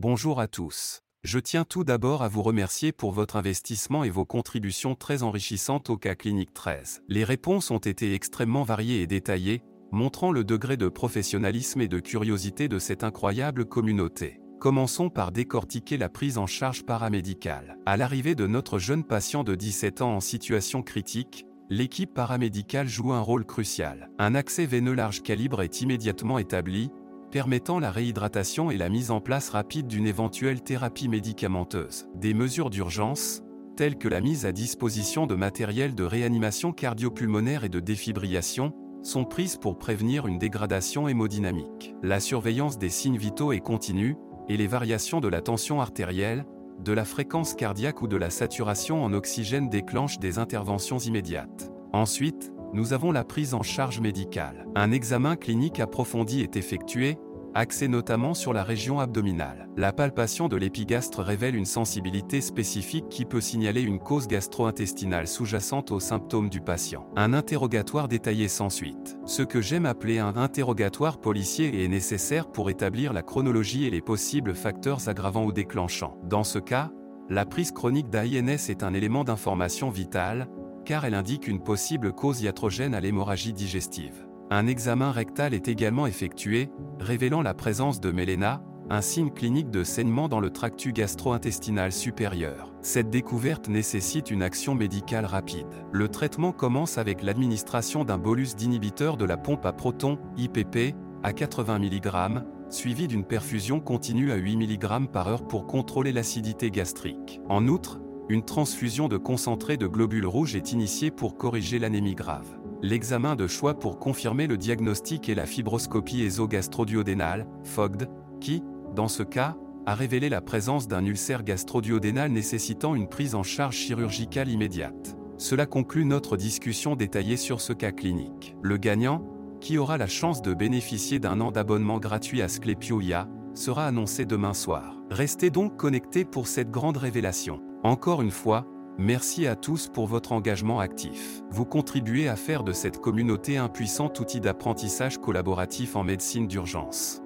Bonjour à tous. Je tiens tout d'abord à vous remercier pour votre investissement et vos contributions très enrichissantes au cas clinique 13. Les réponses ont été extrêmement variées et détaillées, montrant le degré de professionnalisme et de curiosité de cette incroyable communauté. Commençons par décortiquer la prise en charge paramédicale. À l'arrivée de notre jeune patient de 17 ans en situation critique, l'équipe paramédicale joue un rôle crucial. Un accès veineux large calibre est immédiatement établi, permettant la réhydratation et la mise en place rapide d'une éventuelle thérapie médicamenteuse. Des mesures d'urgence, telles que la mise à disposition de matériel de réanimation cardiopulmonaire et de défibrillation, sont prises pour prévenir une dégradation hémodynamique. La surveillance des signes vitaux est continue, et les variations de la tension artérielle, de la fréquence cardiaque ou de la saturation en oxygène déclenchent des interventions immédiates. Ensuite, nous avons la prise en charge médicale. Un examen clinique approfondi est effectué, axé notamment sur la région abdominale. La palpation de l'épigastre révèle une sensibilité spécifique qui peut signaler une cause gastro-intestinale sous-jacente aux symptômes du patient. Un interrogatoire détaillé s'ensuite. Ce que j'aime appeler un interrogatoire policier est nécessaire pour établir la chronologie et les possibles facteurs aggravants ou déclenchants. Dans ce cas, la prise chronique d'AINS est un élément d'information vital, car elle indique une possible cause iatrogène à l'hémorragie digestive. Un examen rectal est également effectué, révélant la présence de méléna, un signe clinique de saignement dans le tractus gastro-intestinal supérieur. Cette découverte nécessite une action médicale rapide. Le traitement commence avec l'administration d'un bolus d'inhibiteur de la pompe à protons, IPP, à 80 mg, suivi d'une perfusion continue à 8 mg par heure pour contrôler l'acidité gastrique. En outre, une transfusion de concentré de globules rouges est initiée pour corriger l'anémie grave. L'examen de choix pour confirmer le diagnostic est la fibroscopie ésogastro-duodénale, FOGD, qui, dans ce cas, a révélé la présence d'un ulcère gastro-duodénal nécessitant une prise en charge chirurgicale immédiate. Cela conclut notre discussion détaillée sur ce cas clinique. Le gagnant, qui aura la chance de bénéficier d'un an d'abonnement gratuit à Sclepioia, sera annoncé demain soir. Restez donc connectés pour cette grande révélation. Encore une fois, Merci à tous pour votre engagement actif. Vous contribuez à faire de cette communauté un puissant outil d'apprentissage collaboratif en médecine d'urgence.